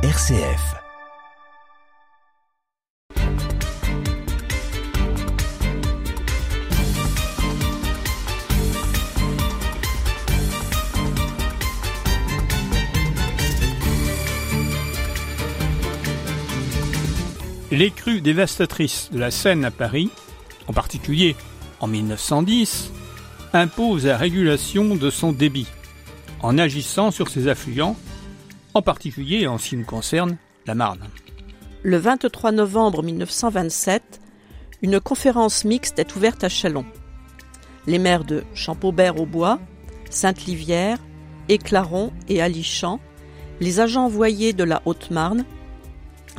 RCF. Les crues dévastatrices de la Seine à Paris, en particulier en 1910, imposent la régulation de son débit, en agissant sur ses affluents, en particulier en ce qui nous concerne la Marne. Le 23 novembre 1927, une conférence mixte est ouverte à Chalon. Les maires de Champaubert-au-Bois, Sainte-Livière, Éclaron et Alichamp, les agents envoyés de la Haute-Marne,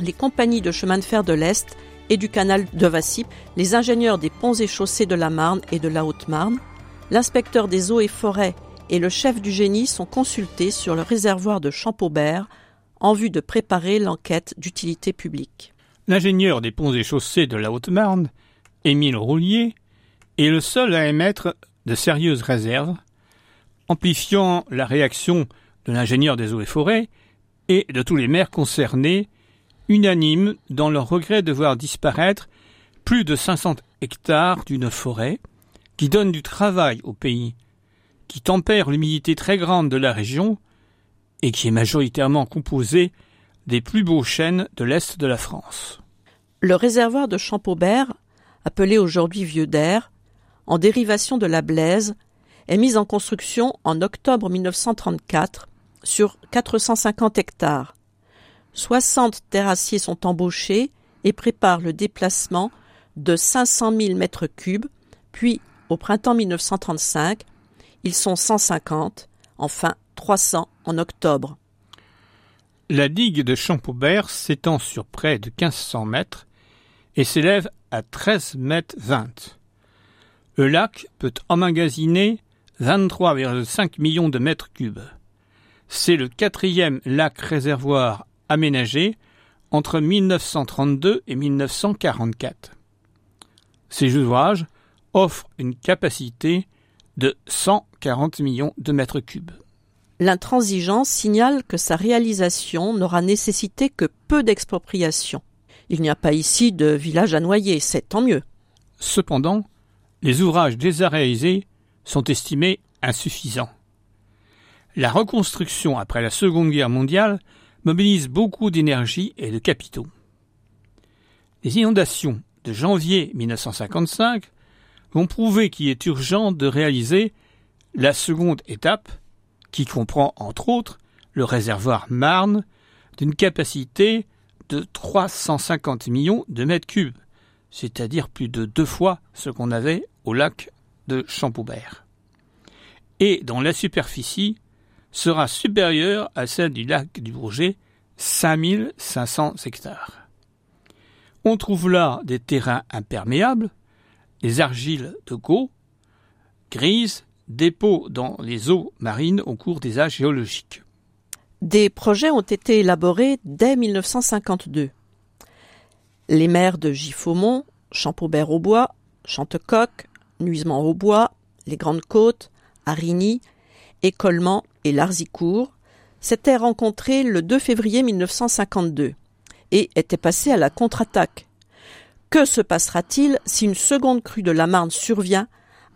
les compagnies de chemin de fer de l'Est et du canal de Vassy, les ingénieurs des ponts et chaussées de la Marne et de la Haute-Marne, l'inspecteur des eaux et forêts et le chef du génie sont consultés sur le réservoir de Champaubert en vue de préparer l'enquête d'utilité publique. L'ingénieur des ponts et chaussées de la Haute-Marne, Émile Roulier, est le seul à émettre de sérieuses réserves, amplifiant la réaction de l'ingénieur des eaux et forêts et de tous les maires concernés unanimes dans leur regret de voir disparaître plus de 500 hectares d'une forêt qui donne du travail au pays, qui tempère l'humidité très grande de la région et qui est majoritairement composée des plus beaux chênes de l'Est de la France. Le réservoir de Champaubert, appelé aujourd'hui Vieux d'Air, en dérivation de la Blaise, est mis en construction en octobre 1934 sur 450 hectares 60 terrassiers sont embauchés et préparent le déplacement de 500 000 mètres cubes, puis au printemps 1935, ils sont 150, enfin 300 en octobre. La digue de Champaubert s'étend sur près de 1500 mètres et s'élève à 13 mètres 20. Le lac peut emmagasiner 23,5 millions de mètres cubes. C'est le quatrième lac réservoir aménagé entre 1932 et 1944. Ces ouvrages offrent une capacité de 140 millions de mètres cubes. L'intransigeant signale que sa réalisation n'aura nécessité que peu d'expropriation. Il n'y a pas ici de village à noyer, c'est tant mieux. Cependant, les ouvrages déjà réalisés sont estimés insuffisants. La reconstruction après la Seconde Guerre mondiale mobilise beaucoup d'énergie et de capitaux. Les inondations de janvier 1955 vont prouver qu'il est urgent de réaliser la seconde étape, qui comprend entre autres le réservoir Marne d'une capacité de 350 millions de mètres cubes, c'est-à-dire plus de deux fois ce qu'on avait au lac de Champaubert. Et dont la superficie sera supérieure à celle du lac du Bourget, 5500 hectares. On trouve là des terrains imperméables, des argiles de Gau, grises, dépôts dans les eaux marines au cours des âges géologiques. Des projets ont été élaborés dès 1952. Les maires de Giffaumont, Champaubert-au-Bois, Chantecoq, Nuisemont-au-Bois, les Grandes Côtes, Arigny, Écolement et Larzicourt s'étaient rencontrés le 2 février 1952 et étaient passés à la contre-attaque. Que se passera-t-il si une seconde crue de la Marne survient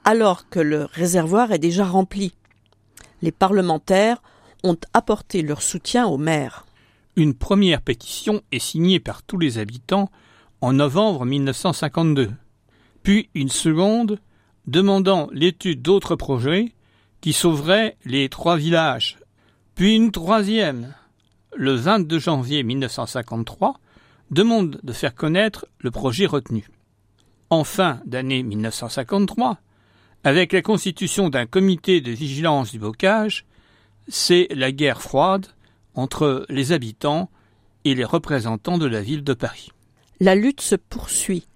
alors que le réservoir est déjà rempli Les parlementaires ont apporté leur soutien au maire. Une première pétition est signée par tous les habitants en novembre 1952, puis une seconde demandant l'étude d'autres projets qui sauverait les trois villages. Puis une troisième, le 22 janvier 1953, demande de faire connaître le projet retenu. En fin d'année 1953, avec la constitution d'un comité de vigilance du bocage, c'est la guerre froide entre les habitants et les représentants de la ville de Paris. La lutte se poursuit.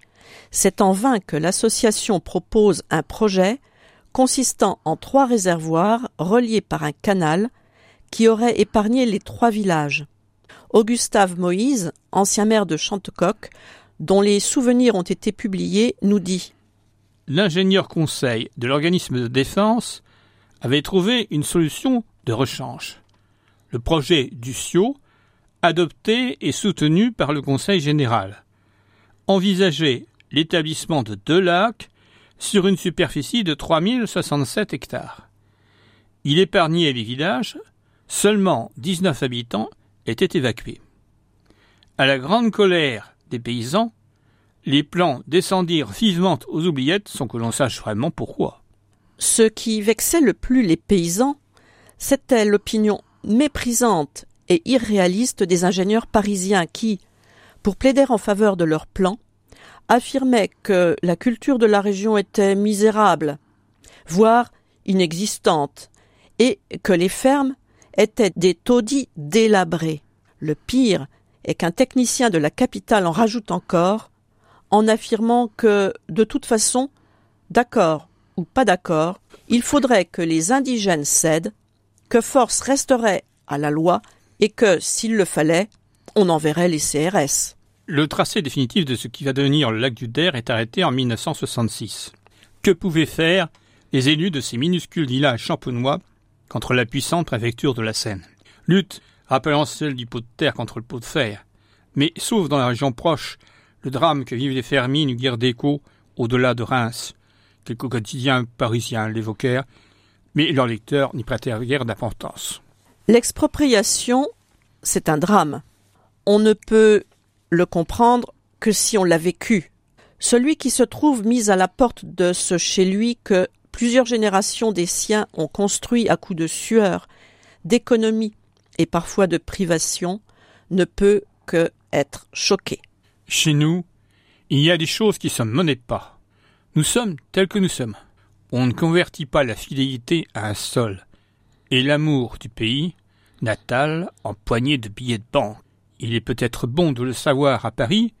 C'est en vain que l'association propose un projet consistant en trois réservoirs reliés par un canal qui aurait épargné les trois villages. Augustave Moïse, ancien maire de Chantecoq, dont les souvenirs ont été publiés, nous dit L'ingénieur conseil de l'organisme de défense avait trouvé une solution de rechange. Le projet Ducio adopté et soutenu par le Conseil général, envisageait l'établissement de deux lacs sur une superficie de 3067 hectares. Il épargnait les villages, seulement 19 habitants étaient évacués. À la grande colère des paysans, les plans descendirent vivement aux oubliettes sans que l'on sache vraiment pourquoi. Ce qui vexait le plus les paysans, c'était l'opinion méprisante et irréaliste des ingénieurs parisiens qui, pour plaider en faveur de leur plan, affirmaient que la culture de la région était misérable, voire inexistante, et que les fermes étaient des taudis délabrés. Le pire est qu'un technicien de la capitale en rajoute encore, en affirmant que, de toute façon, d'accord ou pas d'accord, il faudrait que les indigènes cèdent, que force resterait à la loi et que, s'il le fallait, on enverrait les CRS. Le tracé définitif de ce qui va devenir le lac du Der est arrêté en 1966. Que pouvaient faire les élus de ces minuscules villages champenois contre la puissante préfecture de la Seine? Lutte rappelant celle du pot de terre contre le pot de fer. Mais sauf dans la région proche, le drame que vivent les fermiers une guerre d'écho au-delà de Reims. Quelques quotidiens parisiens l'évoquèrent, mais leurs lecteurs n'y prêtèrent guère d'importance. L'expropriation, c'est un drame. On ne peut le comprendre que si on l'a vécu. Celui qui se trouve mis à la porte de ce chez lui que plusieurs générations des siens ont construit à coups de sueur, d'économie et parfois de privation, ne peut que être choqué. Chez nous, il y a des choses qui se monnaient pas. Nous sommes tels que nous sommes. On ne convertit pas la fidélité à un sol et l'amour du pays natal en poignée de billets de banque. Il est peut-être bon de le savoir à Paris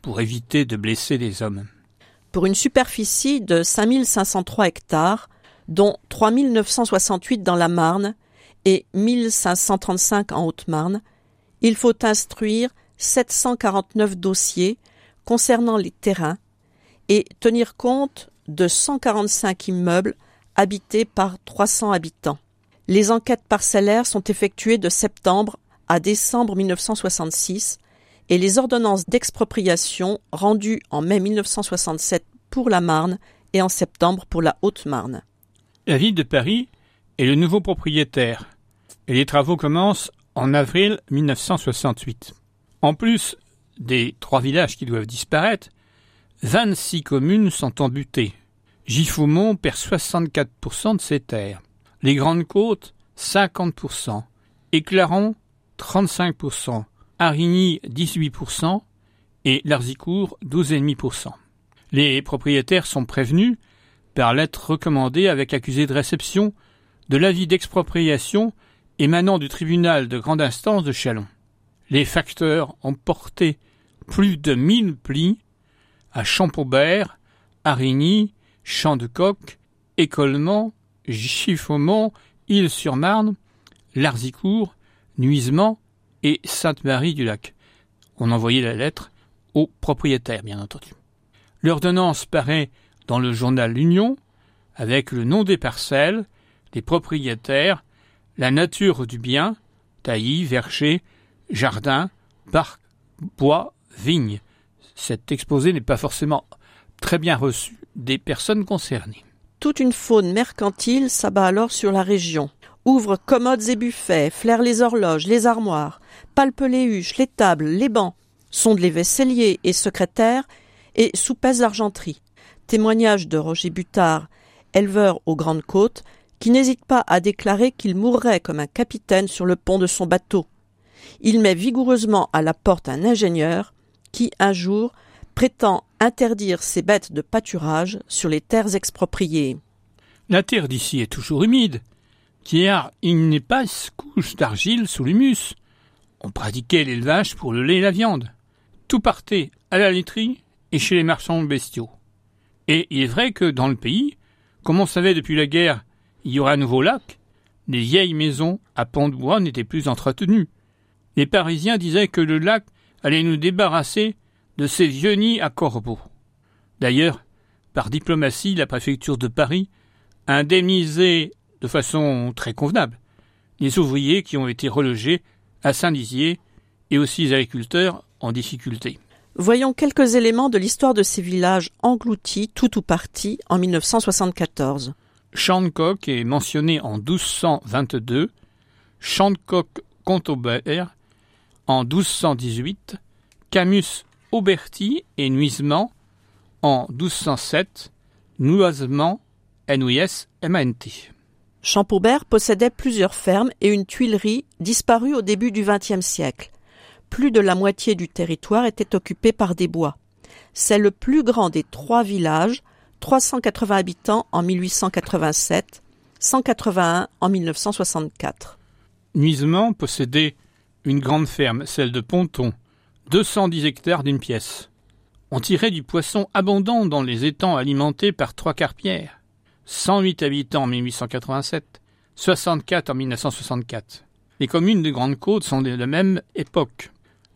pour éviter de blesser les hommes. Pour une superficie de 5503 hectares, dont 3968 dans la Marne et 1535 en Haute-Marne, il faut instruire 749 dossiers concernant les terrains et tenir compte de 145 immeubles habités par 300 habitants. Les enquêtes parcellaires sont effectuées de septembre à décembre 1966 et les ordonnances d'expropriation rendues en mai 1967 pour la Marne et en septembre pour la Haute-Marne. La ville de Paris est le nouveau propriétaire et les travaux commencent en avril 1968. En plus des trois villages qui doivent disparaître, 26 communes sont embutées. Giffaumont perd 64% de ses terres les Grandes Côtes 50%, Éclaron 35%, Arigny 18% et Larzicourt 12,5%. Les propriétaires sont prévenus par lettre recommandée avec accusé de réception de l'avis d'expropriation émanant du tribunal de grande instance de Chalon. Les facteurs ont porté plus de mille plis à Champaubert, Arigny, Champ-de-Coq, Écolement, Giffaumont, Île-sur-Marne, Larzicourt, Nuisement et Sainte-Marie-du-Lac. On envoyait la lettre au propriétaire, bien entendu. L'ordonnance paraît dans le journal L'Union, avec le nom des parcelles, des propriétaires, la nature du bien, taillis, verger, jardin, parc, bois, vigne. Cet exposé n'est pas forcément très bien reçu des personnes concernées. Toute une faune mercantile s'abat alors sur la région, ouvre commodes et buffets, flaire les horloges, les armoires, palpe les huches, les tables, les bancs, sonde les vaisseliers et secrétaires et soupèse l'argenterie. Témoignage de Roger Butard, éleveur aux Grandes Côtes, qui n'hésite pas à déclarer qu'il mourrait comme un capitaine sur le pont de son bateau. Il met vigoureusement à la porte un ingénieur qui, un jour, prétend interdire ces bêtes de pâturage sur les terres expropriées. La terre d'ici est toujours humide, car il n'est pas couche d'argile sous l'humus. On pratiquait l'élevage pour le lait et la viande. Tout partait à la laiterie et chez les marchands bestiaux. Et il est vrai que dans le pays, comme on savait depuis la guerre, il y aurait un nouveau lac, les vieilles maisons à pont de bois n'étaient plus entretenues. Les Parisiens disaient que le lac allait nous débarrasser de ces vieux nids à corbeaux. D'ailleurs, par diplomatie, la préfecture de Paris a indemnisé de façon très convenable les ouvriers qui ont été relogés à Saint-Dizier et aussi les agriculteurs en difficulté. Voyons quelques éléments de l'histoire de ces villages engloutis, tout ou partis, en 1974. Shancock est mentionné en 1222, Shancock-Contaubert en 1218, Camus Auberti et Nuisement en 1207, Noisement, N-O-I-S-M-A-N-T. Champaubert possédait plusieurs fermes et une tuilerie disparue au début du XXe siècle. Plus de la moitié du territoire était occupé par des bois. C'est le plus grand des trois villages, 380 habitants en 1887, 181 en 1964. Nuisement possédait une grande ferme, celle de Ponton, 210 hectares d'une pièce. On tirait du poisson abondant dans les étangs alimentés par trois carpières. 108 habitants en 1887, 64 en 1964. Les communes de Grande-Côte sont de la même époque.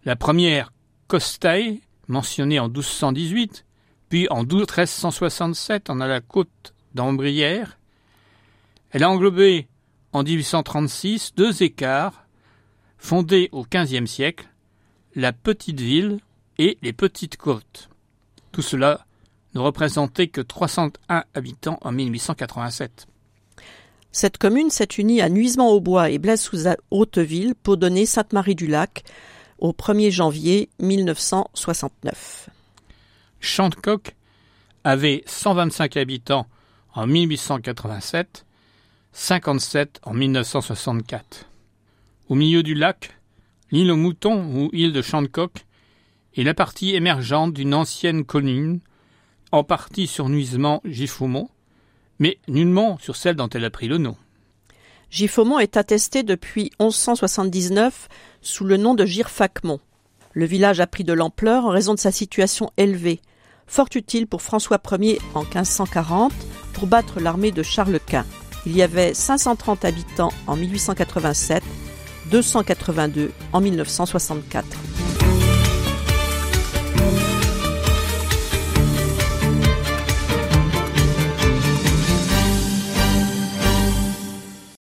La première, Costaille, mentionnée en 1218, puis en 1367 on a la côte d'Ambrière. Elle a englobé en 1836 deux écarts fondés au XVe siècle, la petite ville et les petites côtes. Tout cela ne représentait que 301 habitants en 1887. Cette commune s'est unie à Nuisement-au-Bois et Blaise-sous-Hauteville pour donner Sainte-Marie-du-Lac au 1er janvier 1969. Chantecoq avait 125 habitants en 1887, 57 en 1964. Au milieu du lac, l'île aux moutons ou île de Chantecoq est la partie émergente d'une ancienne commune en partie sur Nuisement Giffaumont, mais nullement sur celle dont elle a pris le nom. Giffaumont est attesté depuis 1179 sous le nom de Girfacmont. Le village a pris de l'ampleur en raison de sa situation élevée, fort utile pour François Ier en 1540 pour battre l'armée de Charles Quint. Il y avait 530 habitants en 1887, 282 en 1964.